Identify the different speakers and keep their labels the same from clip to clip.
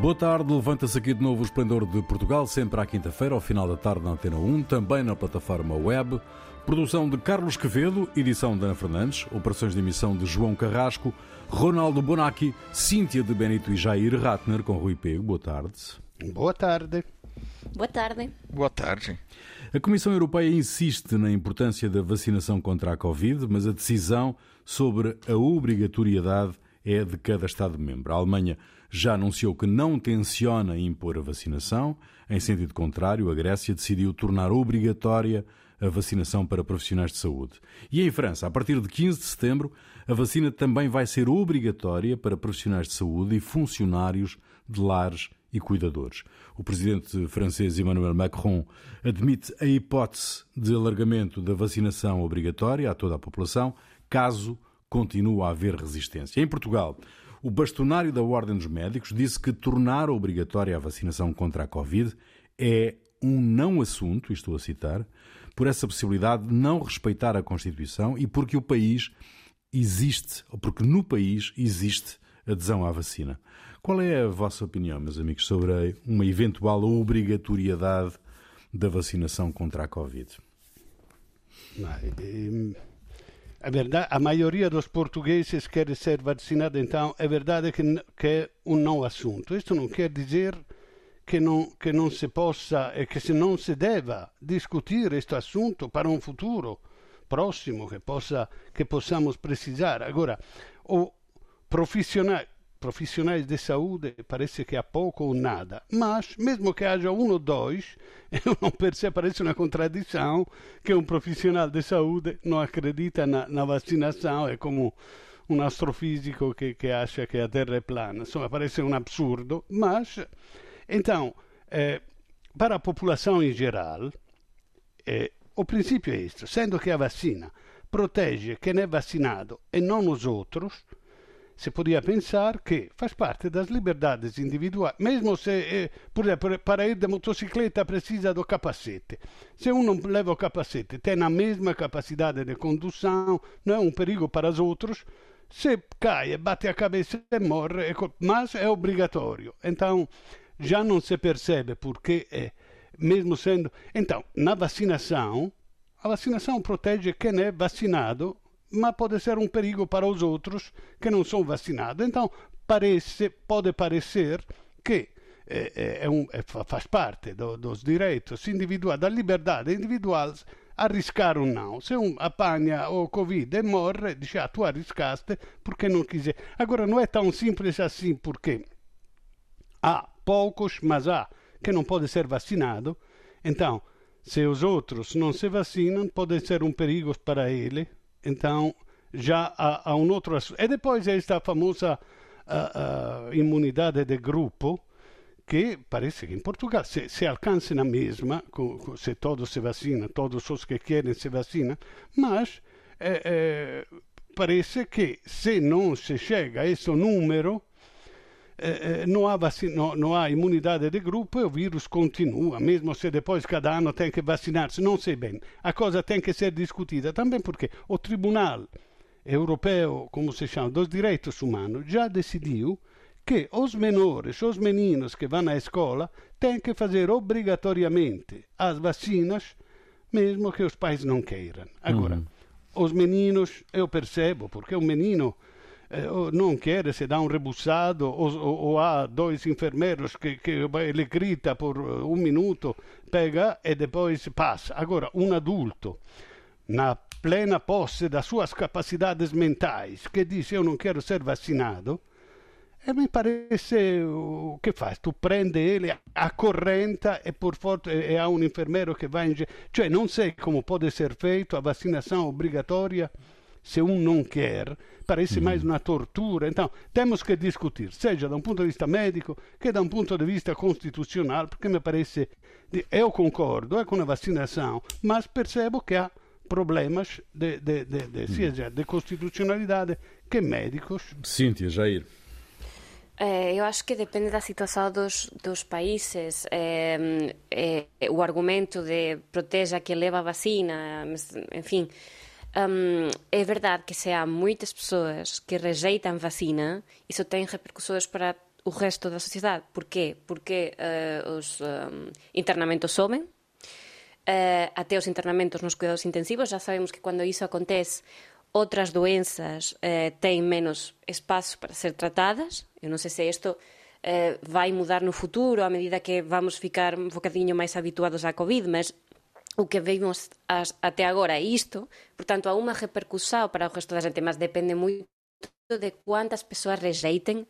Speaker 1: Boa tarde, levanta-se aqui de novo o Esplendor de Portugal, sempre à quinta-feira, ao final da tarde na Antena 1, também na plataforma web. Produção de Carlos Quevedo, edição de Ana Fernandes, operações de emissão de João Carrasco, Ronaldo Bonacci, Cíntia de Benito e Jair Ratner, com Rui Pego. Boa tarde.
Speaker 2: Boa tarde.
Speaker 3: Boa tarde.
Speaker 4: Boa tarde.
Speaker 1: A Comissão Europeia insiste na importância da vacinação contra a Covid, mas a decisão sobre a obrigatoriedade é de cada Estado-membro. A Alemanha já anunciou que não tenciona impor a vacinação. Em sentido contrário, a Grécia decidiu tornar obrigatória a vacinação para profissionais de saúde. E em França, a partir de 15 de setembro, a vacina também vai ser obrigatória para profissionais de saúde e funcionários de lares e cuidadores. O presidente francês Emmanuel Macron admite a hipótese de alargamento da vacinação obrigatória a toda a população, caso continue a haver resistência. Em Portugal, o bastonário da Ordem dos Médicos disse que tornar obrigatória a vacinação contra a Covid é um não assunto, estou a citar, por essa possibilidade de não respeitar a Constituição e porque o país existe, ou porque no país existe adesão à vacina. Qual é a vossa opinião, meus amigos, sobre uma eventual obrigatoriedade da vacinação contra a Covid?
Speaker 2: É verdade, a maioria dos portugueses quer ser vacinada, então é verdade que, que é um não assunto. Isto não quer dizer que não, que não se possa e que se não se deva discutir este assunto para um futuro próximo que, possa, que possamos precisar. Agora, o profissional, profissionais de saúde parece que há pouco ou nada, mas mesmo que haja um ou dois, não percebo, parece uma contradição que um profissional de saúde não acredita na, na vacinação, é como um astrofísico que, que acha que a Terra é plana, insomma parece um absurdo, mas então, eh, para a população em geral, eh, o princípio é este, sendo que a vacina protege quem é vacinado e não os outros, se podia pensar que faz parte das liberdades individuais, mesmo se, eh, por exemplo, para ir de motocicleta precisa do capacete. Se um não leva o capacete, tem a mesma capacidade de condução, não é um perigo para os outros, se cai, bate a cabeça e morre, mas é obrigatório. Então, já não se percebe porque é, mesmo sendo. Então, na vacinação, a vacinação protege quem é vacinado mas pode ser um perigo para os outros que não são vacinados. Então, parece, pode parecer que é, é, um, é, faz parte do, dos direitos individuais, da liberdade individual, arriscar ou não. Se um apanha o Covid e morre, diz, ah, tu arriscaste porque não quiser. Agora, não é tão simples assim, porque há poucos, mas há, que não pode ser vacinado. Então, se os outros não se vacinam, pode ser um perigo para ele, então já há, há um outro assunto. E depois esta famosa uh, uh, imunidade de grupo, que parece que em Portugal se, se alcança na mesma, se todos se vacinam, todos os que querem se vacinam, mas eh, eh, parece que se não se chega a esse número, eh, eh, não, há vacina, não, não, há imunidade de grupo e o vírus continua, mesmo se depois cada ano tem que vacinar-se, não sei bem. A coisa tem que ser discutida também porque o Tribunal Europeu, como se chama, dos Direitos Humanos, já decidiu que os menores, os meninos que vão à escola, têm que fazer obrigatoriamente as vacinas, mesmo que os pais não queiram. Agora, uhum. os meninos, eu percebo, porque o menino não quer, se dá um rebuçado, ou, ou, ou, há dois enfermeiros que, que ele grita por eh, um minuto, pega e depois passa. Agora, um adulto, na plena posse das suas capacidades mentais, que diz eu não quero ser vacinado, e me parece o che fai? Tu prendi ele, accorrenta e por forza e há um enfermeiro che va in giro. Cioè non sei come può essere feito a vacinação obrigatória se um não quer, parece mais uma tortura. Então, temos que discutir, seja da um ponto de vista médico que da um ponto de vista constitucional, porque me parece. Eu concordo é com a vacinação, mas percebo que há problemas de, de, de, de, seja de constitucionalidade que médicos.
Speaker 1: Cíntia, Jair.
Speaker 3: Eh, eu acho que depende da situação dos, dos países. Eh, eh, o argumento de proteja que leva a vacina, enfim, um, é verdade que se há muitas pessoas que rejeitam vacina, isso tem repercussões para o resto da sociedade. Porquê? Porque uh, os um, internamentos sobem, uh, até os internamentos nos cuidados intensivos, já sabemos que quando isso acontece, outras doenças uh, têm menos espaço para ser tratadas. Eu não sei se isto vai mudar no futuro à medida que vamos ficar um bocadinho mais habituados à Covid, mas o que vimos as, até agora é isto, portanto, há unha repercussão para o resto da gente, mas depende moito de quantas persoas rejeitem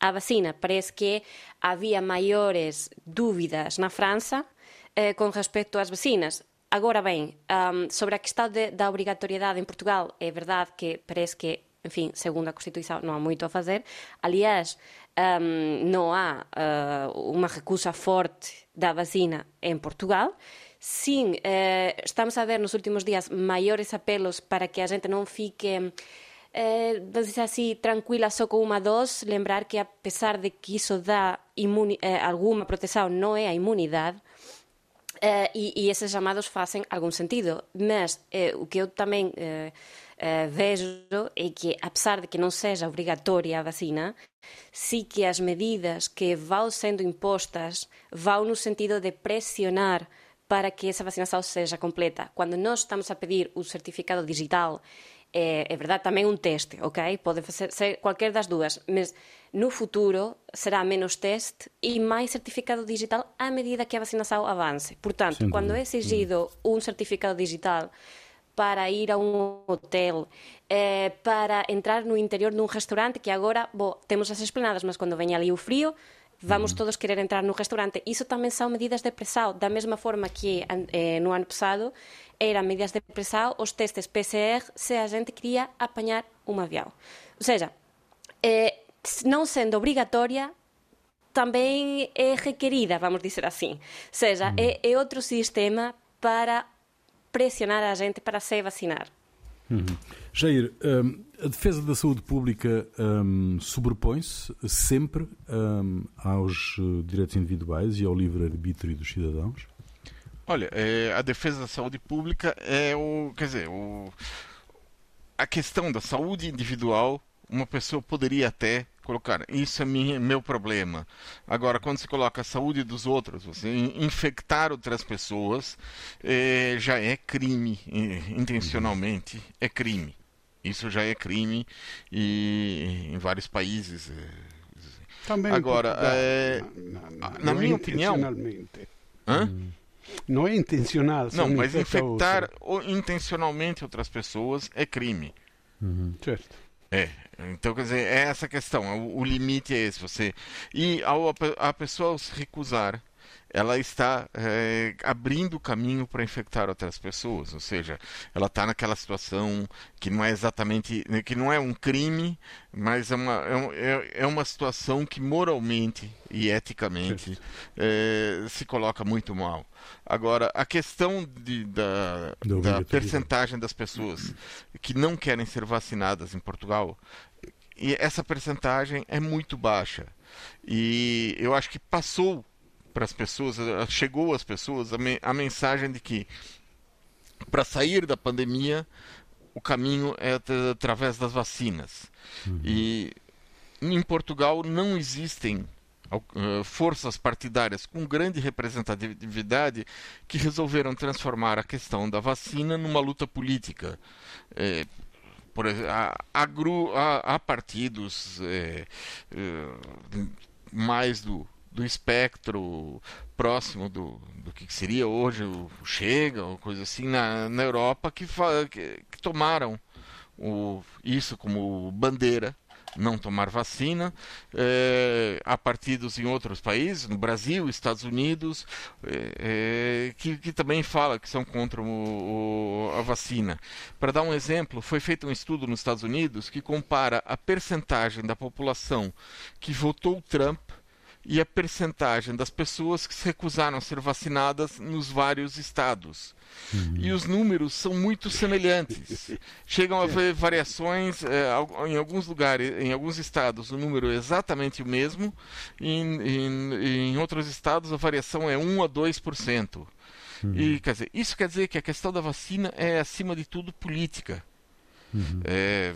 Speaker 3: a vacina. Parece que había maiores dúbidas na França eh, con respecto ás vacinas. Agora ben, um, sobre a questão de, da obrigatoriedade en Portugal, é verdade que parece que, en fin, segundo a Constituição, non há moito a fazer. Aliás, um, non há uh, unha recusa forte da vacina en Portugal. Sim, eh, estamos a ver nos últimos días maiores apelos para que a gente non fique eh, vamos dizer assim, tranquila só com uma dose, lembrar que apesar de que isso dá eh, alguma proteção, não é a imunidade, eh, e, e, esses chamados fazem algum sentido. Mas eh, o que eu também eh, eh, vejo é que, apesar de que não seja obrigatória a vacina, sim que as medidas que vão sendo impostas vão no sentido de pressionar para que essa vacinação seja completa. Quando nós estamos a pedir o certificado digital é, é verdade tamén un teste, ok? Pode ser, ser cualquier das dúas, mas no futuro será menos teste e máis certificado digital à medida que a vacinação avance. Portanto, Sim, quando é exigido un certificado digital para ir a un hotel, eh, para entrar no interior dun restaurante que agora, bo, temos as esplanadas, mas quando veña ali o frío, vamos todos querer entrar no restaurante. Iso tamén son medidas de pressão, da mesma forma que eh, no ano passado eran medidas de pressão os testes PCR se a gente queria apanhar um avião. Ou seja, eh, não sendo obrigatória, também é requerida, vamos dizer assim. Ou seja, é, é outro sistema para pressionar a gente para se vacinar.
Speaker 1: Uhum. Jair, um, a defesa da saúde pública um, sobrepõe-se sempre um, aos uh, direitos individuais e ao livre-arbítrio dos cidadãos?
Speaker 4: Olha, é, a defesa da saúde pública é o. Quer dizer, o, a questão da saúde individual, uma pessoa poderia até colocar, isso é minha, meu problema. Agora, quando se coloca a saúde dos outros, você infectar outras pessoas, é, já é crime, intencionalmente é crime. Isso já é crime e em vários países. É,
Speaker 2: Também Agora, é, na, na, na minha opinião. Hã? Hum. Não é intencional.
Speaker 4: Não, mas infectar outra. intencionalmente outras pessoas é crime.
Speaker 2: Uhum. Certo.
Speaker 4: É. Então, quer dizer, é essa questão. O, o limite é esse. Você e ao a pessoa se recusar ela está é, abrindo o caminho para infectar outras pessoas, ou seja, ela está naquela situação que não é exatamente, que não é um crime, mas é uma, é, é uma situação que moralmente e eticamente é, se coloca muito mal. Agora, a questão de, da, da percentagem das pessoas que não querem ser vacinadas em Portugal, e essa percentagem é muito baixa. E eu acho que passou para as pessoas, chegou às pessoas a, me, a mensagem de que para sair da pandemia o caminho é através das vacinas. Uhum. E em Portugal não existem uh, forças partidárias com grande representatividade que resolveram transformar a questão da vacina numa luta política. É, por há, há, há partidos é, é, mais do do espectro próximo do, do que seria hoje o Chega, ou coisa assim, na, na Europa, que, que, que tomaram o, isso como bandeira não tomar vacina. É, há partidos em outros países, no Brasil, Estados Unidos, é, é, que, que, também fala que são contra o, o, a vacina. Para dar um exemplo, foi feito um estudo nos Estados Unidos que compara a percentagem da população que votou Trump e a percentagem das pessoas que se recusaram a ser vacinadas nos vários estados. Uhum. E os números são muito semelhantes. Chegam a haver variações é, em alguns lugares, em alguns estados, o número é exatamente o mesmo, em, em, em outros estados a variação é 1 a 2%. Uhum. E quer dizer, isso quer dizer que a questão da vacina é, acima de tudo, política. Uhum. É,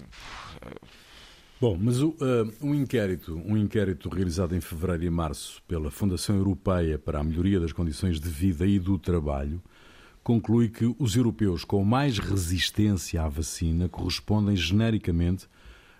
Speaker 1: Bom, mas o, uh, um, inquérito, um inquérito realizado em fevereiro e março pela Fundação Europeia para a Melhoria das Condições de Vida e do Trabalho conclui que os europeus com mais resistência à vacina correspondem genericamente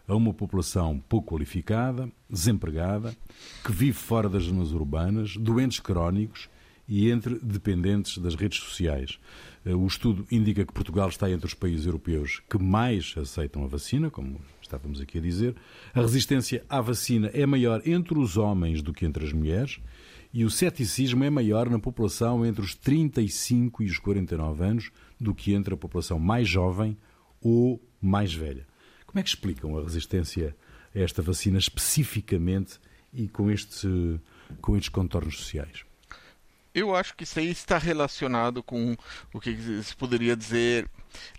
Speaker 1: a uma população pouco qualificada, desempregada, que vive fora das zonas urbanas, doentes crónicos e entre dependentes das redes sociais. Eh, o estudo indica que Portugal está entre os países europeus que mais aceitam a vacina, como estávamos aqui a dizer. A resistência à vacina é maior entre os homens do que entre as mulheres e o ceticismo é maior na população entre os 35 e os 49 anos do que entre a população mais jovem ou mais velha. Como é que explicam a resistência a esta vacina especificamente e com, este, com estes contornos sociais?
Speaker 4: Eu acho que isso aí está relacionado com o que se poderia dizer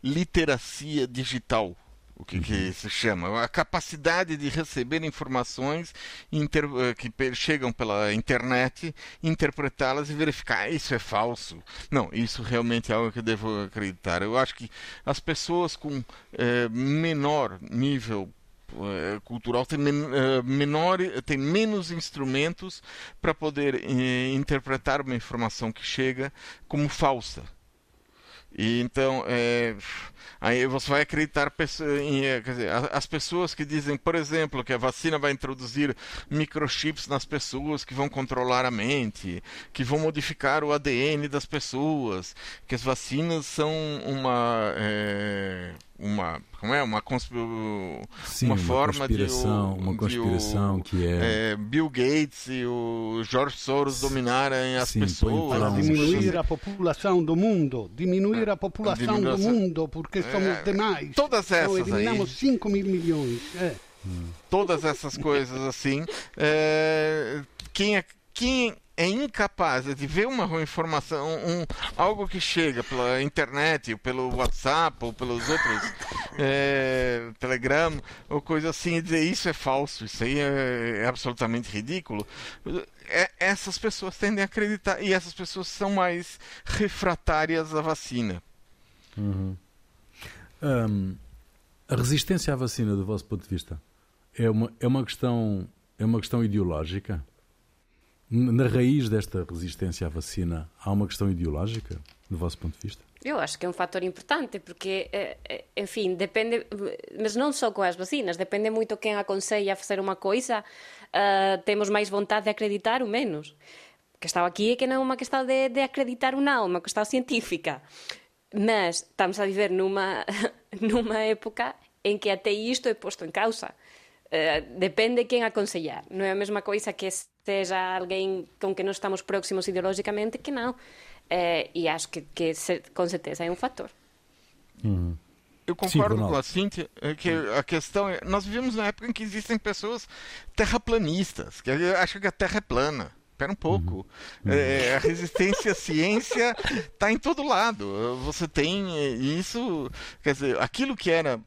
Speaker 4: literacia digital. O que, que uhum. se chama? A capacidade de receber informações inter, eh, que chegam pela internet, interpretá-las e verificar ah, isso é falso. Não, isso realmente é algo que eu devo acreditar. Eu acho que as pessoas com é, menor nível eh, cultural men menor, tem menos instrumentos para poder interpretar uma informação que chega como falsa. E então, é, aí você vai acreditar em, dizer, as pessoas que dizem, por exemplo, que a vacina vai introduzir microchips nas pessoas que vão controlar a mente, que vão modificar o ADN das pessoas, que as vacinas são uma é, uma como é? Uma
Speaker 1: Sim, uma, uma forma de o, uma conspiração
Speaker 4: de
Speaker 1: o, que é...
Speaker 4: é... Bill Gates e o George Soros dominarem as
Speaker 2: Sim,
Speaker 4: pessoas.
Speaker 2: Para diminuir a população do mundo diminuir a população do mundo porque somos é, demais.
Speaker 4: todas essas então,
Speaker 2: eliminamos
Speaker 4: aí,
Speaker 2: 5 mil milhões é.
Speaker 4: todas essas coisas assim. É, quem é quem é incapaz de ver uma informação, um, algo que chega pela internet, pelo WhatsApp ou pelos outros é, Telegram ou coisa assim e dizer isso é falso, isso aí é, é absolutamente ridículo. É, essas pessoas tendem a acreditar e essas pessoas são mais refratárias à vacina.
Speaker 1: Uhum. Um, a resistência à vacina, do vosso ponto de vista, é uma, é uma questão é uma questão ideológica? Na raiz desta resistência à vacina, há uma questão ideológica, do vosso ponto de vista?
Speaker 3: Eu acho que é um fator importante, porque, eh, eh, enfim, depende, mas não só com as vacinas, depende muito quem aconselha a fazer uma coisa, uh, temos mais vontade de acreditar ou menos. A questão aqui é que não é uma questão de, de acreditar ou não, é uma questão científica. Mas estamos a viver numa, numa época em que até isto é posto em causa. Uh, depende de quem aconselhar. Não é a mesma coisa que seja alguém com quem nós estamos próximos ideologicamente que não. É, e acho que, que, com certeza é um fator.
Speaker 1: Uhum.
Speaker 4: Eu concordo Sim, com a Cíntia é que a questão é. Nós vivemos numa época em que existem pessoas terraplanistas, que acham que a Terra é plana. Espera um pouco. Uhum. É, a resistência à ciência está em todo lado. Você tem isso. Quer dizer, aquilo que era.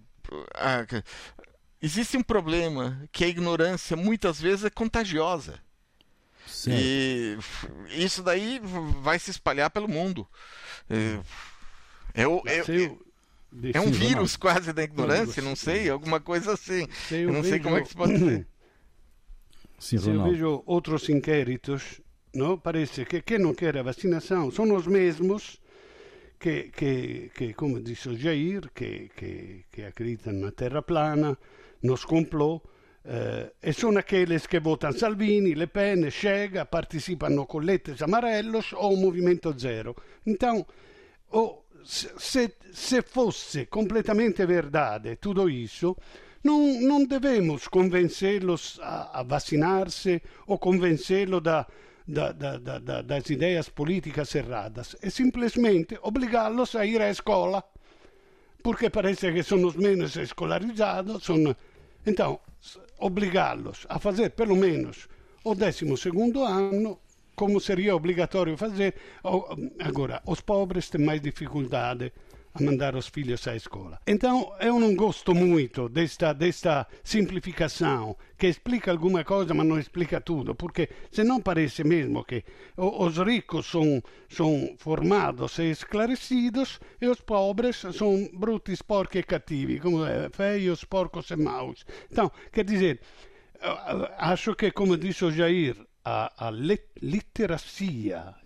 Speaker 4: existe um problema que a ignorância muitas vezes é contagiosa. Sim. E isso daí vai se espalhar pelo mundo. É, é, é, é um vírus quase da ignorância, não sei, alguma coisa assim. Eu não sei como é que se pode dizer.
Speaker 2: Sim, Se eu vejo outros inquéritos, não? parece que quem não quer a vacinação são os mesmos que, que, que como disse o Jair, que, que, que acreditam na terra plana, nos complô, eh, e sono aqueles que votam Salvini, Le Pen, Chega, participam com letras amarelos ou Movimento Zero. Então, oh, se, se, fosse completamente verdade tudo isso, não, não devemos convencê-los a, a vacinar-se ou convencê-los da, da, da, da, das ideias políticas erradas. É simplesmente obrigá-los a ir à escola, porque parece que são os menos escolarizados. Então, obrigá-los a fazer pelo menos o 12 ano, como seria obrigatório fazer. Agora, os pobres têm mais dificuldade a mandar os filhos à escola. Então, eu não gosto muito desta, desta simplificação que explica alguma coisa, mas não explica tudo, porque senão parece mesmo que os ricos são, são formados e esclarecidos e os pobres são brutos, porcos e cattivi, como é, feios, porcos e maus. Então, quer dizer, acho que, como disse o Jair, a, a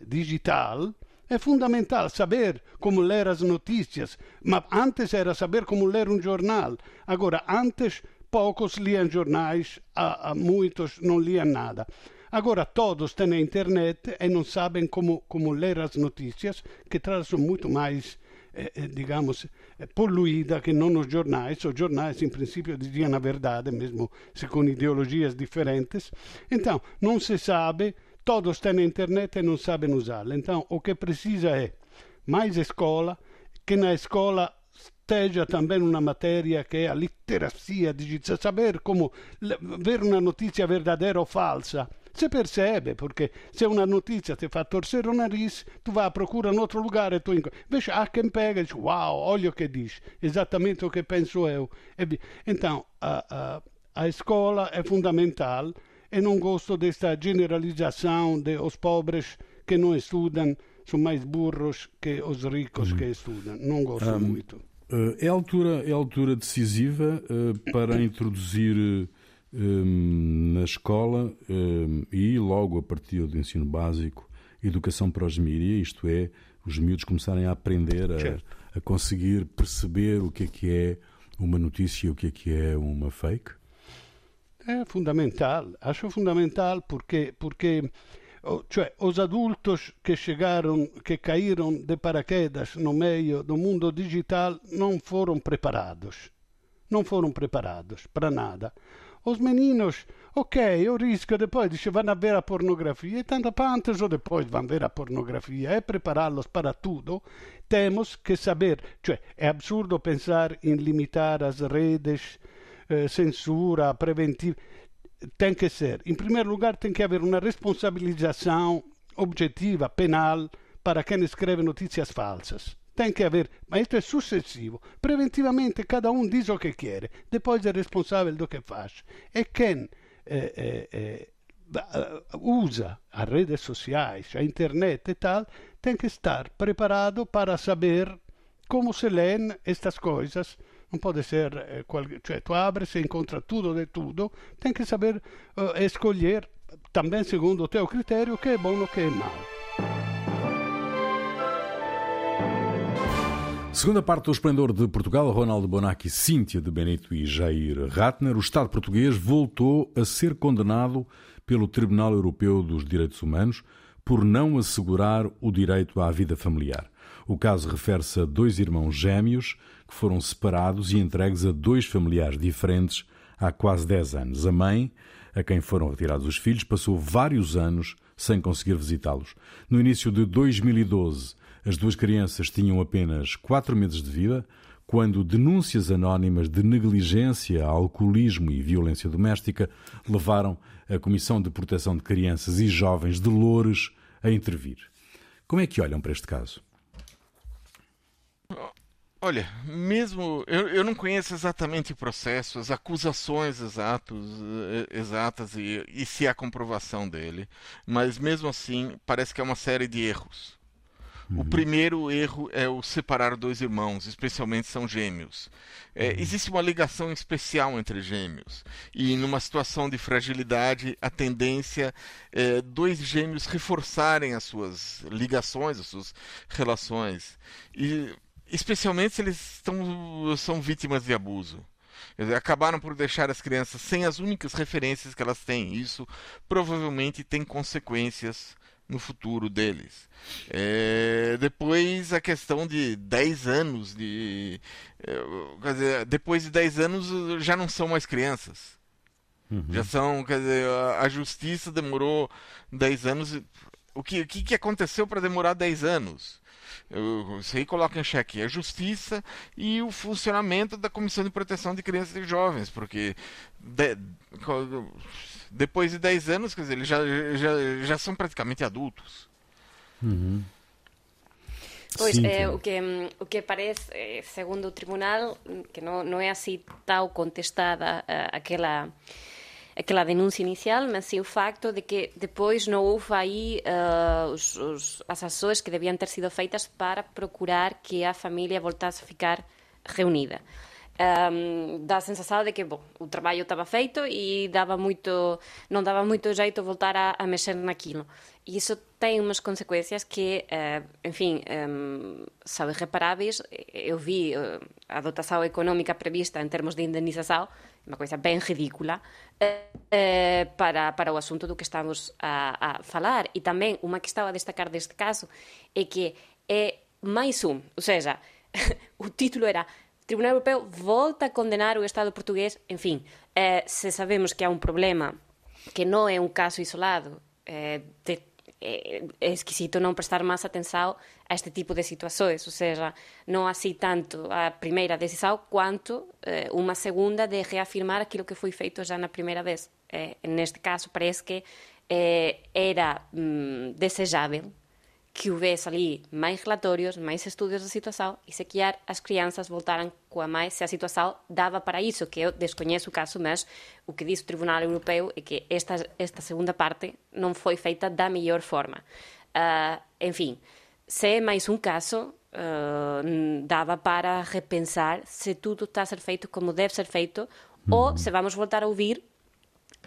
Speaker 2: digital é fundamental saber como ler as notícias, mas antes era saber como ler um jornal. Agora, antes poucos liam jornais, a, a muitos não liam nada. Agora todos têm internet e não sabem como, como ler as notícias, que trazem muito mais eh, eh, digamos, eh, poluída que não os jornais. Os jornais, em princípio, diziam a verdade, mesmo se com ideologias diferentes. Então, não se sabe todos têm internet e não sabem usá-la. Então, o que precisa é mais escola, que na escola esteja também uma matéria que é a literacia digital, saber como ver uma notícia verdadeira ou falsa. Se percebe, porque se uma notícia ti fa torcere o nariz, tu vai à procura em outro lugar e tu Invece há quem pega e diz, uau, olha o que diz, exatamente o que penso eu. Então, a, a, a escola é fundamental e não gosto desta generalização de os pobres que não estudam são mais burros que os ricos que estudam. Não gosto um, muito.
Speaker 1: Eh, é a altura, é a altura decisiva uh, para introduzir um, na escola um, e logo a partir do ensino básico educação para os mídia, isto é, os miúdos começarem a aprender a, a conseguir perceber o que é que é uma notícia e o que é que é uma fake?
Speaker 2: É fundamental, acho fundamental porque, porque cioè, os adultos que chegaram, que caíram de paraquedas no meio do mundo digital não foram preparados. Não foram preparados para nada. Os meninos, ok, o risco depois dice vanno a ver a pornografia e tanto antes ou depois vão ver a pornografia é prepará-los para tudo, temos que saber, cioè é absurdo pensar em limitar as redes censura preventiva. Tem que ser, em primeiro lugar, tem que haver uma responsabilização objetiva, penal, para quem escreve notícias falsas. Tem que haver, mas isto é sucessivo. Preventivamente, cada um diz o que quer, depois é responsável do que faz. E quem eh, eh, eh, usa as redes sociais, a internet e tal, tem que estar preparado para saber como se lêem estas coisas não pode ser, eh, cioè tu abres e encontra tudo de tudo, tem que saber uh, escolher também segundo o teu critério o que é bom e o que é mau.
Speaker 1: Segunda parte do Esplendor de Portugal, Ronaldo Bonacci, Cíntia de Benito e Jair Ratner, o Estado português voltou a ser condenado pelo Tribunal Europeu dos Direitos Humanos por não assegurar o direito à vida familiar. O caso refere-se a dois irmãos gêmeos foram separados e entregues a dois familiares diferentes há quase 10 anos. A mãe, a quem foram retirados os filhos, passou vários anos sem conseguir visitá-los. No início de 2012, as duas crianças tinham apenas 4 meses de vida, quando denúncias anónimas de negligência, alcoolismo e violência doméstica levaram a Comissão de Proteção de Crianças e Jovens de Loures a intervir. Como é que olham para este caso?
Speaker 4: Olha, mesmo eu, eu não conheço exatamente o processo, as acusações exatos, eh, exatas e, e se há comprovação dele, mas mesmo assim parece que é uma série de erros. Uhum. O primeiro erro é o separar dois irmãos, especialmente são gêmeos. É, uhum. Existe uma ligação especial entre gêmeos. E numa situação de fragilidade, a tendência é dois gêmeos reforçarem as suas ligações, as suas relações. E especialmente se eles estão, são vítimas de abuso. Acabaram por deixar as crianças sem as únicas referências que elas têm. Isso provavelmente tem consequências no futuro deles. É, depois a questão de 10 anos de. É, dizer, depois de 10 anos já não são mais crianças. Uhum. Já são, quer dizer, a, a justiça demorou 10 anos. O que, o que aconteceu para demorar 10 anos? Isso aí coloca em xeque a justiça e o funcionamento da Comissão de Proteção de Crianças e Jovens, porque de, depois de 10 anos, quer dizer, eles já, já, já são praticamente adultos.
Speaker 1: Uhum.
Speaker 3: Pois, é, o, que, o que parece, eh, segundo o tribunal, que não, não é assim tal contestada uh, aquela aquela denúncia inicial, mas sim o facto de que depois não houve aí uh, os, os, as ações que deviam ter sido feitas para procurar que a família voltasse a ficar reunida um, dá a sensação de que bom, o trabalho estava feito e dava muito, não dava muito jeito voltar a, a mexer naquilo. E isso tem umas consequências que, uh, enfim, um, são irreparáveis. Eu vi uh, a dotação económica prevista em termos de indenização, uma coisa bem ridícula, uh, para, para o assunto do que estamos a, a falar. E também, uma questão a destacar deste caso é que é mais um, ou seja, o título era Tribunal Europeu volta a condenar o Estado portugués. Enfim, eh, se sabemos que há um problema que não é um caso isolado, eh, de, é, é esquisito não prestar mais atenção a este tipo de situações, ou seja, não assim tanto a primeira decisão quanto eh, uma segunda de reafirmar aquilo que foi feito já na primeira vez. Eh, neste caso, parece que eh, era mm, desejável que houvesse ali mais relatórios, mais estudos da situação e se calhar as crianças voltaram com a mais se a situação dava para isso, que eu desconheço o caso, mas o que diz o Tribunal Europeu é que esta, esta segunda parte não foi feita da melhor forma. Uh, se é mais um caso, uh, para repensar se tudo está a ser feito como deve ser feito ou se vamos voltar a ouvir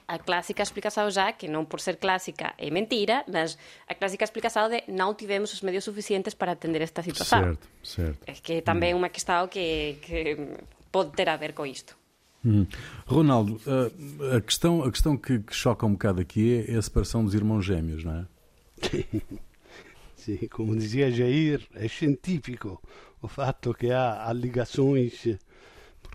Speaker 3: a clássica explicação já, que não por ser clássica é mentira, mas a clássica explicação de não tivemos os medios suficientes para atender esta situação.
Speaker 1: Certo, certo.
Speaker 3: É que também é uma questão que, que pode ter a ver com isto.
Speaker 1: Hum. Ronaldo, a, a, questão, a questão que, que, choca um bocado aqui é a separação dos irmãos gêmeos, não é?
Speaker 2: Sim, como dizia Jair, é científico o fato que há, há ligações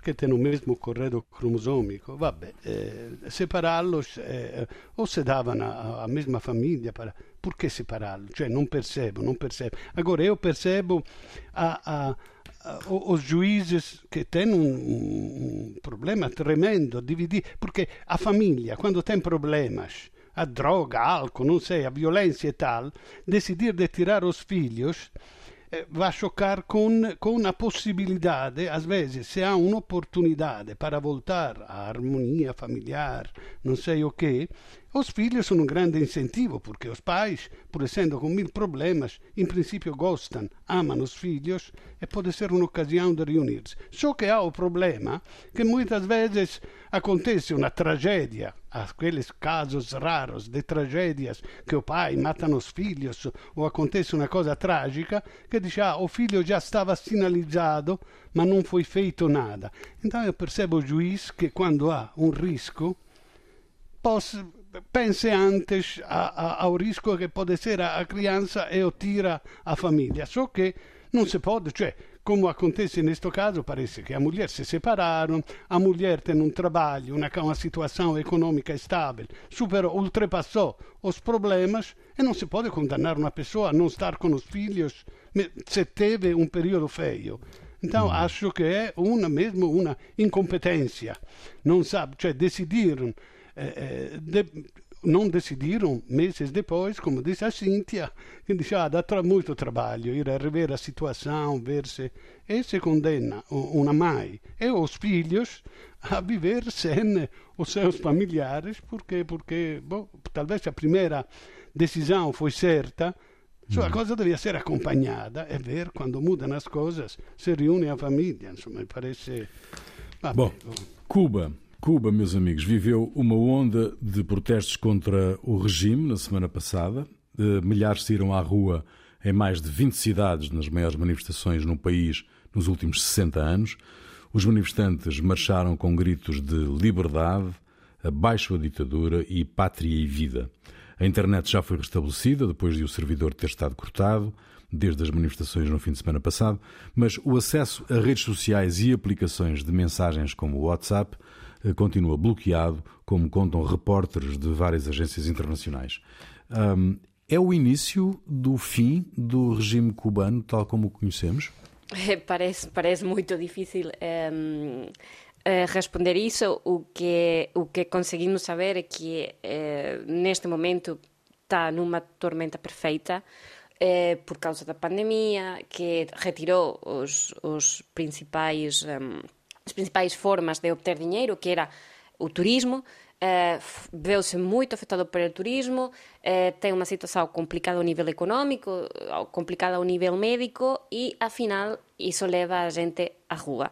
Speaker 2: perché têm o mesmo corredo cromosômico. Vabbè, eh, separá-los, eh, ou se davano a, mesma famiglia, para, por que separá-los? Cioè, non percebo, non percebo. Agora, eu percebo a, a, a, os juízes que têm um problema tremendo, dividir, porque a família, quando tem problemas, a droga, álcool, não sei, a violência e tal, decidir de tirar os filhos eh, va a chocar con, con a possibilidade, às vezes, se há uma oportunidade para voltar à harmonia familiar, não sei o quê, os filhos são um grande incentivo, porque os pais, por essendo com mil problemas, em princípio gostam, amam os filhos e pode ser uma ocasião de reunir-se. Só que há o problema que muitas vezes acontece uma tragédia, aqueles casos raros de tragédias que o pai mata os filhos ou acontece uma coisa trágica, que diz, ah, o filho já estava sinalizado, mas não foi feito nada. Então eu percebo o juiz que quando há um risco, possa pense antes a, a, ao risco che può essere a criança e o tira a famiglia. Só che non si può, cioè, come acontece questo caso, parece che a mulher se separaram, a mulher tem um trabalho, uma, uma situação econômica estável, superou, ultrapassou os problemas e não se pode condenar uma pessoa a não estar com os filhos se teve um período feio. Então, mm. acho que é uma, mesmo uma incompetência. Não sabe, cioè, decidiram de, não decidiram meses depois, como disse a Cíntia, que disse, ah, dá tra muito trabalho ir a rever a situação, ver se... E se condena uma mãe e os filhos a viver sem os seus familiares, porque, porque bom, talvez a primeira decisão foi certa, Cioè, la cosa deve essere accompagnata e ver quando mudano as coisas, se riúne a família. Insomma, parece.
Speaker 1: Vabbè. Bom, Cuba Cuba, meus amigos, viveu uma onda de protestos contra o regime na semana passada. Milhares saíram à rua em mais de 20 cidades nas maiores manifestações no país nos últimos 60 anos. Os manifestantes marcharam com gritos de liberdade, abaixo a ditadura e pátria e vida. A internet já foi restabelecida depois de o servidor ter estado cortado, desde as manifestações no fim de semana passado, mas o acesso a redes sociais e aplicações de mensagens como o WhatsApp eh, continua bloqueado, como contam repórteres de várias agências internacionais. Um, é o início do fim do regime cubano, tal como o conhecemos?
Speaker 3: É, parece, parece muito difícil um, eh, responder isso. O que, o que conseguimos saber é que neste momento está numa tormenta perfeita. eh, por causa da pandemia, que retirou os, os principais, um, as principais formas de obter dinheiro, que era o turismo, eh, veu-se muito afetado pelo turismo, eh, tem uma situação complicada ao nível económico, complicada ao nível médico e, afinal, isso leva a gente à rua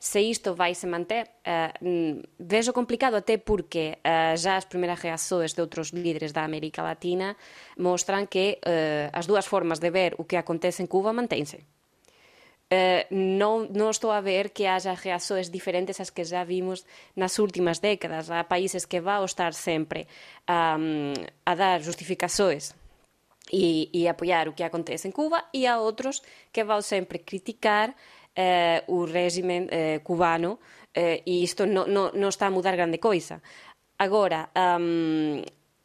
Speaker 3: se isto vai se manter, uh, vejo complicado até porque uh, já as primeiras reações de outros líderes da América Latina mostram que uh, as duas formas de ver o que acontece em Cuba mantêm-se. eh, non, non estou a ver que haxa reazoes diferentes ás que já vimos nas últimas décadas. Há países que vão estar sempre um, a dar justificações e, e apoiar o que acontece em Cuba e há outros que vão sempre criticar eh, o regime eh, cubano eh, e isto non, non, non está a mudar grande coisa. Agora, um,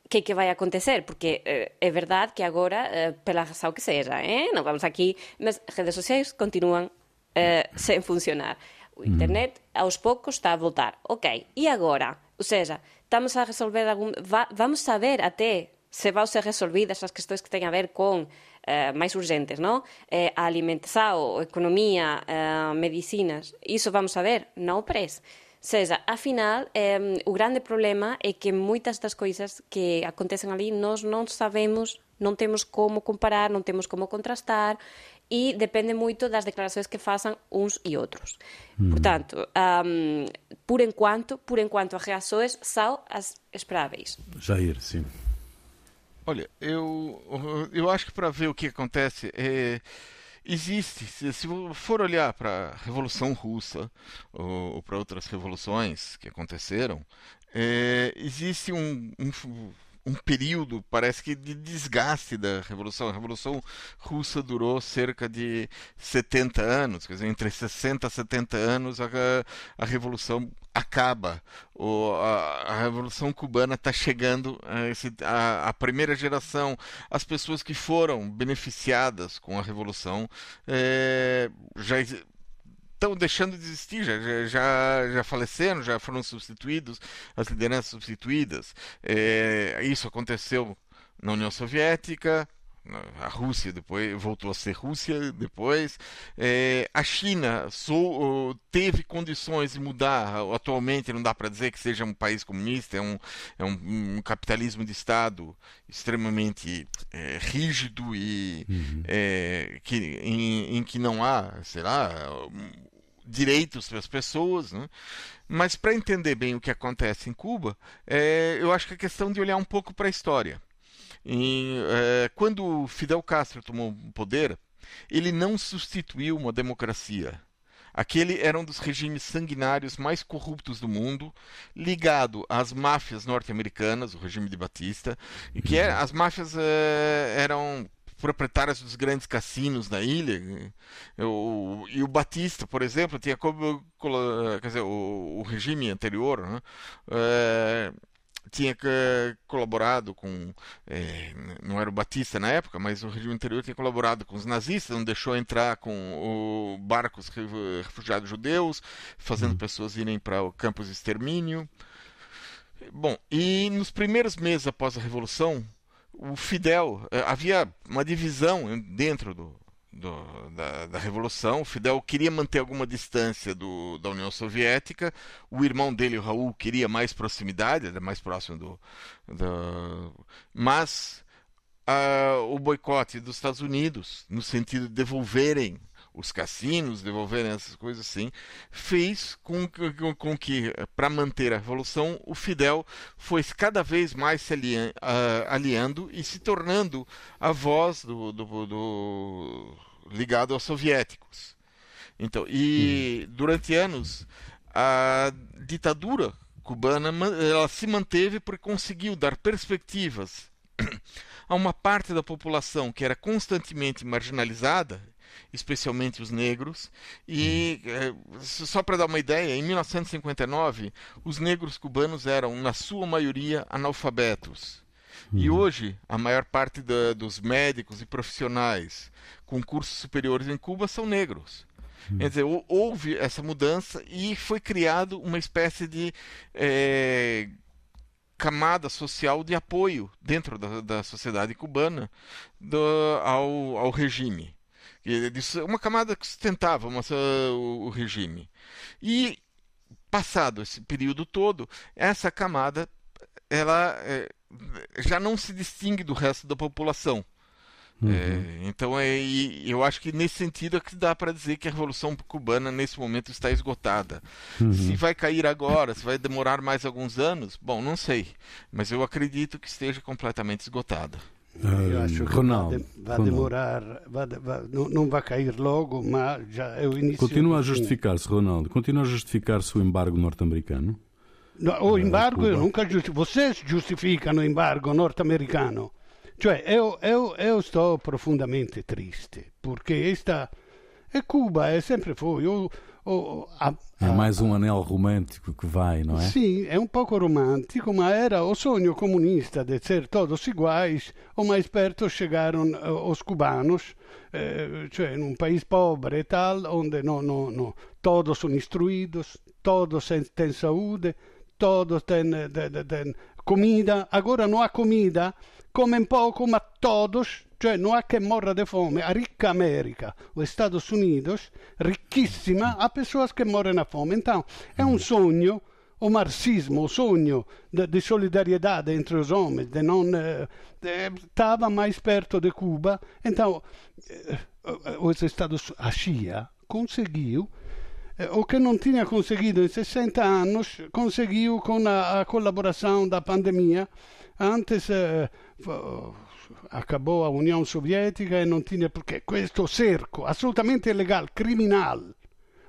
Speaker 3: que que vai acontecer? Porque eh, é verdade que agora, eh, pela razão que seja, eh? non vamos aquí, mas redes sociais continúan eh, sen funcionar. O mm. internet aos poucos está a voltar. Ok, e agora? Ou seja, estamos a resolver algún... Va, vamos saber até se vão ser resolvidas as questões que têm a ver com eh, máis urgentes, non? Eh, a alimentação, economía, eh, medicinas, iso vamos a ver, non pres. Seja, afinal, eh, o grande problema é que moitas das coisas que acontecen ali nós non sabemos, non temos como comparar, non temos como contrastar e depende moito das declaracións que façam uns e outros. Mm. Portanto, um, por enquanto, por enquanto as reações são as esperáveis.
Speaker 1: Jair, sim.
Speaker 4: Olha, eu, eu acho que para ver o que acontece, é, existe, se, for olhar para a Revolução Russa ou, ou para outras revoluções que aconteceram, é, existe um, um um período, parece que de desgaste da Revolução. A Revolução Russa durou cerca de 70 anos, quer dizer, entre 60 e 70 anos a, a Revolução acaba. O, a, a Revolução Cubana está chegando a, esse, a, a, primeira geração, as pessoas que foram beneficiadas com a Revolução é, já estão deixando de existir, já, já, já faleceram, já foram substituídos, as lideranças substituídas. É, isso aconteceu na União Soviética, a Rússia depois voltou a ser Rússia depois é, a China sou, teve condições de mudar atualmente não dá para dizer que seja um país comunista é um, é um, um capitalismo de Estado extremamente é, rígido e uhum. é, que, em, em, que não há será direitos para as pessoas, né? mas para entender bem o que acontece em Cuba, é, eu acho que é questão de olhar um pouco para a história. É, quando Fidel Castro tomou o poder, ele não substituiu uma democracia. Aquele era um dos regimes sanguinários mais corruptos do mundo, ligado às máfias norte-americanas, o regime de Batista, e que é, as máfias é, eram proprietárias dos grandes cassinos na ilha. O, e o Batista, por exemplo, tinha como. Quer dizer, o, o regime anterior. Né, é, tinha colaborado com é, não era o Batista na época, mas o regime anterior tinha colaborado com os nazistas, não deixou entrar com o, barcos refugiados judeus, fazendo uhum. pessoas irem para o campos de extermínio. Bom, e nos primeiros meses após a revolução, o Fidel, eh, havia uma divisão dentro do, do, da, da, Revolução. O Fidel queria manter alguma distância do, da União Soviética. O irmão dele, o Raul, queria mais proximidade, era mais próximo do. do mas uh, o boicote dos Estados Unidos, no sentido de devolverem os cassinos, devolverem essas coisas assim, fez com, com, com que, para manter a revolução, o Fidel fosse cada vez mais se aliando, uh, aliando e se tornando a voz do, do, do ligado aos soviéticos. Então, e hum. durante anos a ditadura cubana ela se manteve porque conseguiu dar perspectivas a uma parte da população que era constantemente marginalizada especialmente os negros. E é, só para dar uma ideia, em 1959, os negros cubanos eram, na sua maioria, analfabetos. E uhum. hoje, a maior parte da, dos médicos e profissionais com cursos superiores em Cuba são negros. Uhum. Quer dizer, houve essa mudança e foi criado uma espécie de é, camada social de apoio dentro da, da sociedade cubana do, ao, ao regime. Uma camada que sustentava o, o regime. E, passado esse período todo, essa camada ela é, já não se distingue do resto da população. Uhum. É, então é, eu acho que nesse sentido é que dá para dizer que a revolução cubana nesse momento está esgotada. Uhum. Se vai cair agora, se vai demorar mais alguns anos, bom, não sei, mas eu acredito que esteja completamente esgotada.
Speaker 2: Eu acho que Ronaldo, vai, demorar, vai, vai, não, não, vai cair logo, mas já é o início.
Speaker 1: Continua a justificar-se, Ronaldo, continua a justificar-se o embargo norte-americano?
Speaker 2: o embargo eu nunca giustifico. Vocês giustificano o embargo norte-americano. Cioè, eu, eu, eu estou profundamente triste, porque esta é Cuba, é sempre foi. Eu,
Speaker 1: a, a, é mais um anel romântico que vai, não é?
Speaker 2: Sim, é um pouco romântico, mas era o sonho comunista de ser todos iguais. O mais perto chegaram uh, os cubanos, eh, cioè in un paese pobre e tal, onde no, no, no, todos são instruídos, todos têm saúde, todos têm, têm, têm comida. Agora não há comida comen poco, ma todos, cioè no hay que morra de fome. A rica América, os Estados Unidos, riquíssima, há pessoas que morrem na fome. Então, é um sonho, o marxismo, o sonho de, de solidariedade entre os homens, de não estava eh, mais perto de Cuba. Então, eh, os Estados a CIA conseguiu eh, o que não tinha conseguido em 60 anos, conseguiu com a, a colaboração da pandemia. Antes eh, acabou a União Soviética e não tinha porque questo cerco assolutamente ilegal, criminal.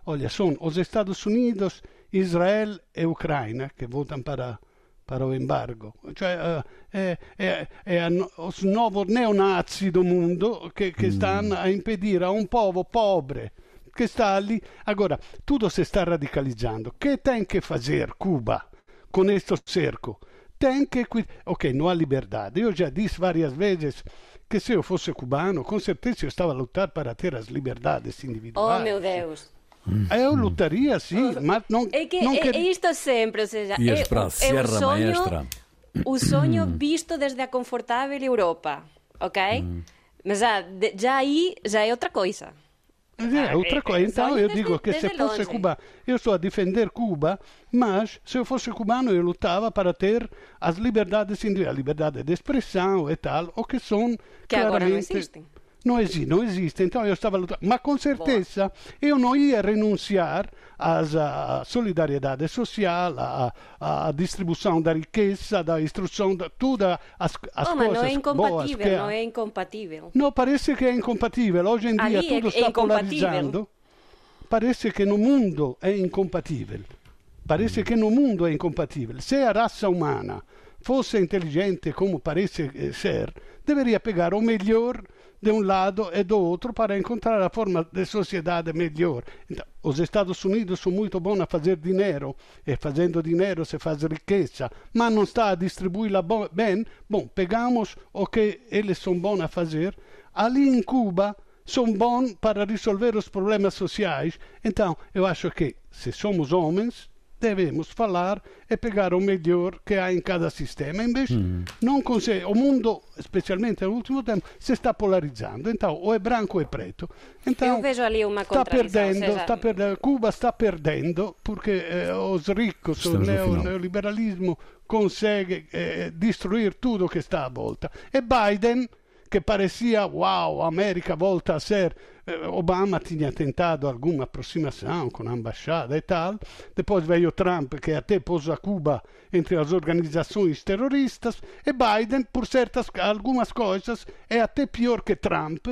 Speaker 2: Olha, são os Estados Unidos, Israel e Ucrânia que votam para para o embargo. Cioè, uh, è, è, è os novos neonazi do mundo che, che mm. stanno a impedire a un povo pobre che sta lì. Agora, tudo se sta radicalizzando. Che tem que fazer Cuba con questo cerco? Tem que. Ok, não há liberdade. Eu já disse várias vezes que se eu fosse cubano, com certeza eu estava a lutar para ter as liberdades individuais.
Speaker 3: Oh, meu Deus!
Speaker 2: Eu lutaria, sim, mas não.
Speaker 3: É que
Speaker 2: não
Speaker 3: é, é isto sempre, ou seja,
Speaker 1: é, para a é o sonho, Maestra.
Speaker 3: o sonho visto desde a confortável Europa, ok? Hum. Mas já, já aí já é outra coisa.
Speaker 2: É, outra coisa. Então eu digo que se fosse cubano, eu estou a defender Cuba, mas se eu fosse cubano eu lutava para ter as liberdades individuais, a liberdade de expressão e tal, o que são
Speaker 3: que
Speaker 2: claramente...
Speaker 3: agora não existem.
Speaker 2: Não existe, não existe. Então eu estava lutando. Mas com certeza eu não ia renunciar à solidariedade social, à, distribuição da riqueza, da instrução, de todas as, as
Speaker 3: oh,
Speaker 2: coisas
Speaker 3: não é
Speaker 2: incompatível,
Speaker 3: boas. Não é incompatível.
Speaker 2: Não, parece que é incompatível. Hoje em dia Ali tudo é, está é polarizando. Parece que no mundo é incompatível. Parece que no mundo é incompatível. Se a raça humana fosse inteligente como parece eh, ser, deveria pegar o melhor de um lado e do outro para encontrar a forma de sociedade melhor. Então, os Estados Unidos são muito bons a fazer dinheiro e fazendo dinheiro se faz riqueza, mas não está a distribuí-la bem. Bom, pegamos o que eles são bons a fazer. Ali em Cuba são bons para resolver os problemas sociais. Então, eu acho que se somos homens, devemos falar e pegar o melhor que há em cada sistema. Invece, mm. não consegue. O mundo, especialmente no último tempo, se está polarizando. Então, ou é branco ou é preto. Então,
Speaker 3: Eu vejo ali uma
Speaker 2: está perdendo, seja... está perdendo, Cuba está perdendo porque eh, os ricos, o neo, neoliberalismo consegue eh, destruir tudo que está à volta. E Biden que parecia, uau, a América volta a ser. Eh, Obama tinha tentado alguma aproximação com a embaixada e tal. Depois veio Trump, que até pôs a Cuba entre as organizações terroristas. E Biden, por certas algumas coisas, é até pior que Trump.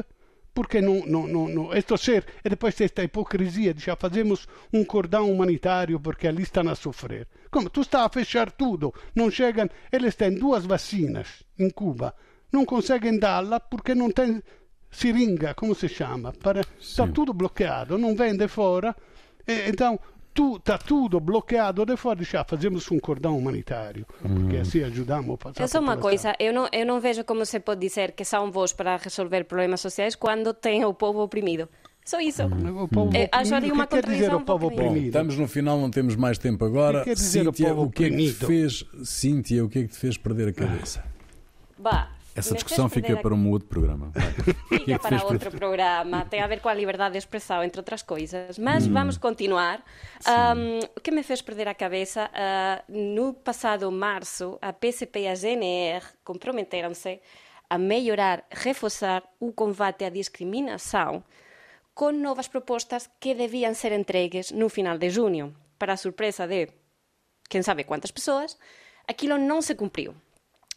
Speaker 2: Porque não, não, não, não, esto ser, e depois esta hipocrisia já fazemos um cordão humanitário porque ali estão a sofrer. Como? Tu está a fechar tudo, não chegam, eles têm duas vacinas em Cuba, não conseguem dá-la porque não tem seringa, como se chama? Está tudo bloqueado, não vem de fora. E, então, está tudo bloqueado de fora. Já fazemos um cordão humanitário, porque assim ajudamos a passar.
Speaker 3: Essa é uma coisa, eu não, eu não vejo como se pode dizer que são vós para resolver problemas sociais quando tem o povo oprimido. Só isso.
Speaker 2: O povo
Speaker 3: É, acho ali
Speaker 2: oprimido,
Speaker 3: uma
Speaker 2: o que quer dizer
Speaker 3: contradição
Speaker 2: o povo
Speaker 3: pouquinho.
Speaker 1: Bom,
Speaker 2: oprimido?
Speaker 1: estamos no final, não temos mais tempo agora.
Speaker 2: O que quer dizer o
Speaker 1: Cíntia,
Speaker 2: povo
Speaker 1: o que é que te
Speaker 2: oprimido?
Speaker 1: fez, Cíntia, o que é que te fez perder a cabeça?
Speaker 3: Bah,
Speaker 1: Essa discussão fica
Speaker 3: a-
Speaker 1: para um outro programa. É
Speaker 3: Fica para
Speaker 1: fez
Speaker 3: outro programa, tem a ver com a liberdade de expressão, entre outras coisas. Mas
Speaker 1: Hum.
Speaker 3: vamos continuar. Um, o que me fez perder a cabeça? uh, no passado março, a PCP e a GNR comprometeram-se a melhorar, reforçar o combate à discriminação com novas propostas que deviam ser entregues no final de junho. Para a surpresa de quem sabe quantas pessoas, aquilo não se cumpriu.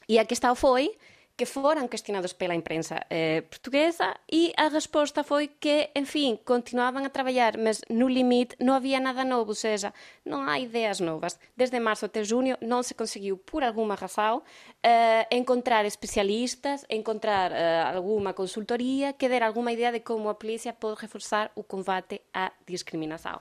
Speaker 3: E a questão foi que foram questionados pela imprensa eh, portuguesa e a resposta foi que, enfim, continuavam a trabalhar, mas no limite não havia nada novo, ou seja, não há ideias novas. Desde março até junho não se conseguiu, por alguma razão, eh, encontrar especialistas, encontrar eh, alguma consultoria que dê alguma ideia de como a polícia pode reforçar o combate à discriminação.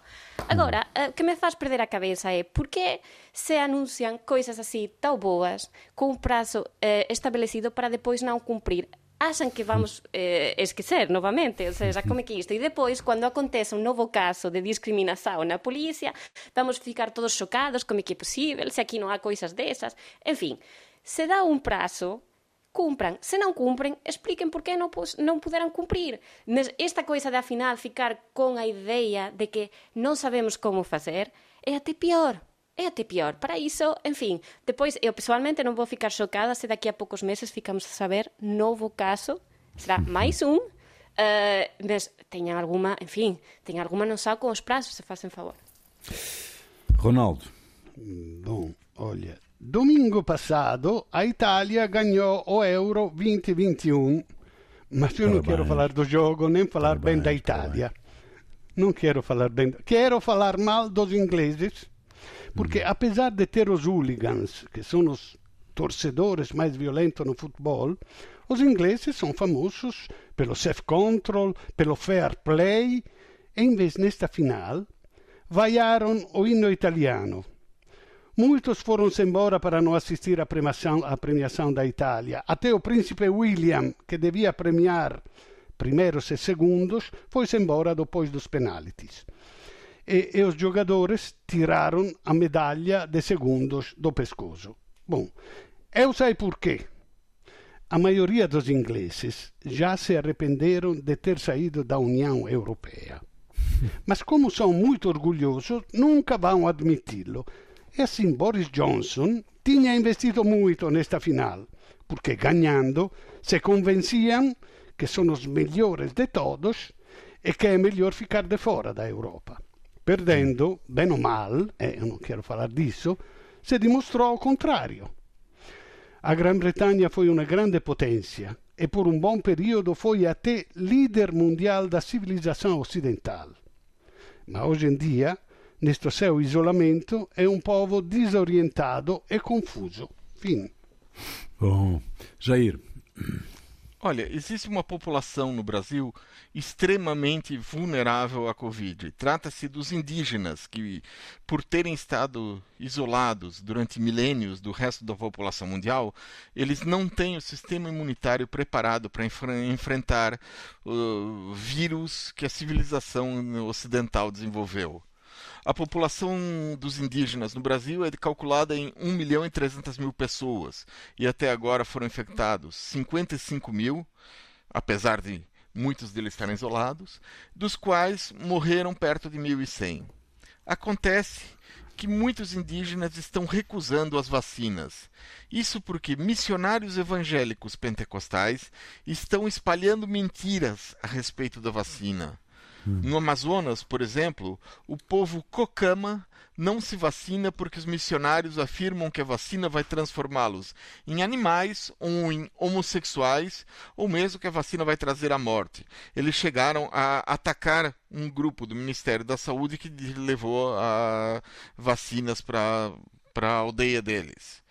Speaker 3: Agora, eh, o que me faz perder a cabeça é por que se anunciam coisas assim tão boas com um prazo eh, estabelecido para depois não cumprir. Acham que vamos eh, esquecer novamente, ou seja, como é que isto? E depois, quando acontece um novo caso de discriminação na polícia, vamos ficar todos chocados, como é que é possível, se aqui não há coisas dessas. Enfim, se dá um prazo, cumpram. Se não cumprem, expliquem por que não, não puderam cumprir. Mas esta coisa de, afinal, ficar com a ideia de que não sabemos como fazer, é até pior. É até pior. Para isso, enfim, depois eu pessoalmente não vou ficar chocada se daqui a poucos meses ficamos a saber novo caso. Será mais um. eh, mas tenham alguma, enfim, tenham alguma noção com os prazos, se fazem favor.
Speaker 1: Ronaldo,
Speaker 2: Bom, olha, domingo passado a Itália ganhou o Euro 2021, mas eu não quero falar do jogo nem falar bem da Itália. Não quero falar bem. Quero falar mal dos ingleses, porque apesar de ter os hooligans, que são os torcedores mais violentos no futebol, os ingleses são famosos pelo self-control, pelo fair play, e vez nesta final vaiaram o hino italiano. Muitos foram-se embora para não assistir à premiação, à premiação da Itália. Até o príncipe William, que devia premiar primeiros e segundos, foi-se embora depois dos penaltis. E, e os jogadores tiraram a medalha de segundos do pescoço. Bom, eu sei porquê. A maioria dos ingleses já se arrependeram de ter saído da União Europeia. Mas como são muito orgulhosos, nunca vão admiti-lo. E assim Boris Johnson tinha investido muito nesta final, porque ganhando se convenciam que são os melhores de todos e que é melhor ficar de fora da Europa. Perdendo, bem ou mal, e eu não quero falar disso, se dimostrou o contrário. A Grã-Bretanha foi uma grande potência e por um bom período foi até líder mundial da civilização ocidental. Mas hoje em dia, neste seu isolamento, é um povo desorientado e confuso. Fim.
Speaker 1: bom. Jair,
Speaker 4: Olha, existe uma população no Brasil extremamente vulnerável à Covid. Trata-se dos indígenas que, por terem estado isolados durante milênios do resto da população mundial, eles não têm o sistema imunitário preparado para enfre- enfrentar o vírus que a civilização ocidental desenvolveu. A população dos indígenas no Brasil é calculada em 1 milhão e 300 mil pessoas e até agora foram infectados 55 mil, apesar de muitos deles estarem isolados, dos quais morreram perto de 1.100. Acontece que muitos indígenas estão recusando as vacinas. Isso porque missionários evangélicos pentecostais estão espalhando mentiras a respeito da vacina. No Amazonas, por exemplo, o povo Cocama não se vacina porque os missionários afirmam que a vacina vai transformá-los em animais ou em homossexuais, ou mesmo que a vacina vai trazer a morte. Eles chegaram a atacar um grupo do Ministério da Saúde que levou a vacinas para a aldeia deles.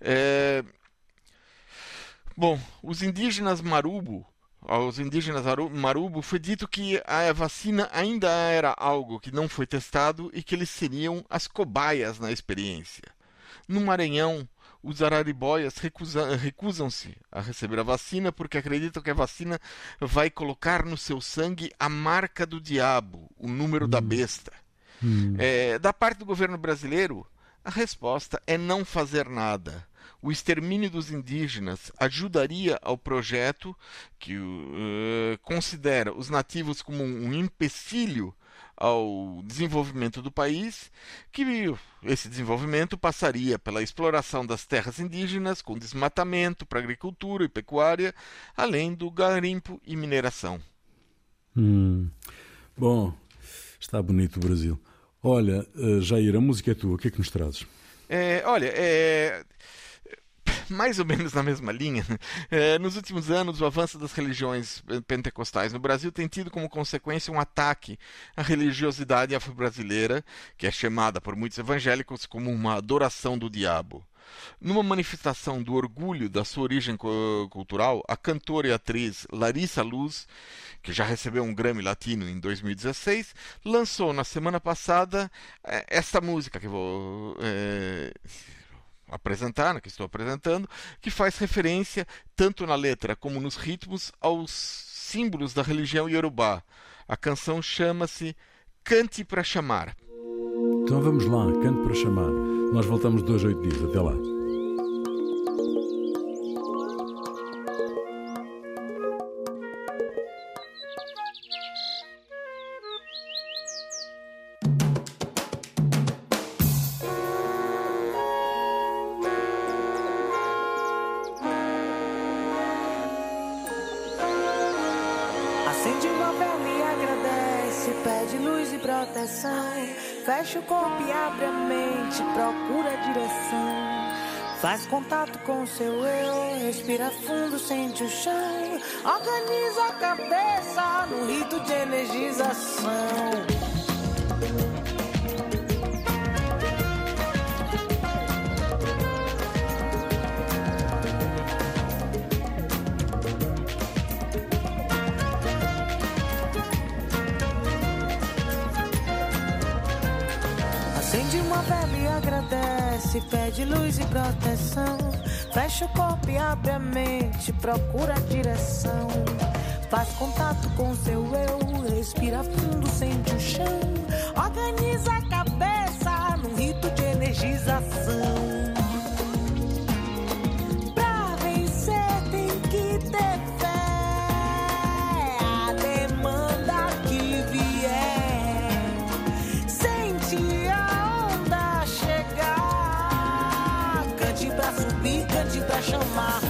Speaker 4: É... Bom, os indígenas Marubo aos indígenas Aru- Marubo foi dito que a vacina ainda era algo que não foi testado e que eles seriam as cobaias na experiência. No Maranhão, os araribóias recusa, recusam-se a receber a vacina porque acreditam que a vacina vai colocar no seu sangue a marca do diabo, o número hum. da besta. Hum. É, da parte do governo brasileiro, a resposta é não fazer nada. O extermínio dos indígenas ajudaria ao projeto que uh, considera os nativos como um empecilho ao desenvolvimento do país, que esse desenvolvimento passaria pela exploração das terras indígenas, com desmatamento para agricultura e pecuária, além do garimpo e mineração.
Speaker 1: Hum. Bom, está bonito o Brasil. Olha, eh, Jair, a música é tua, o que é que nos trazes?
Speaker 4: É, olha, é, mais ou menos na mesma linha, é, nos últimos anos, o avanço das religiões pentecostais no Brasil tem tido como consequência um ataque à religiosidade afro-brasileira, que é chamada por muitos evangélicos como uma adoração do diabo. Numa manifestação do orgulho da sua origem cultural, a cantora e atriz Larissa Luz, que já recebeu um Grammy Latino em 2016, lançou na semana passada é, esta música que vou. É apresentar, que estou apresentando, que faz referência, tanto na letra como nos ritmos, aos símbolos da religião iorubá. A canção chama-se Cante para Chamar.
Speaker 1: Então vamos lá, Cante para Chamar. Nós voltamos dois, oito dias. Até lá.
Speaker 5: Seu eu, respira fundo, sente o chão. Organiza a cabeça no rito de energização. agradece, pede luz e proteção. Fecha o corpo e abre a mente, procura a direção. Faz contato com seu eu, respira fundo, sente o chão. Organiza a cabeça num rito de energização.
Speaker 6: 吗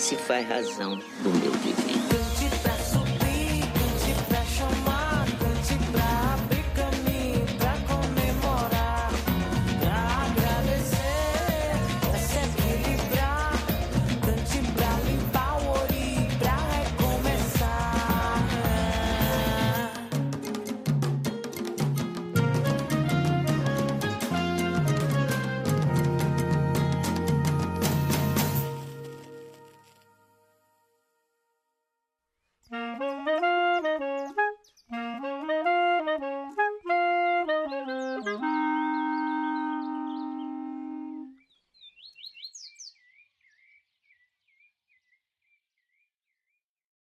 Speaker 6: se faz razão do meu viver.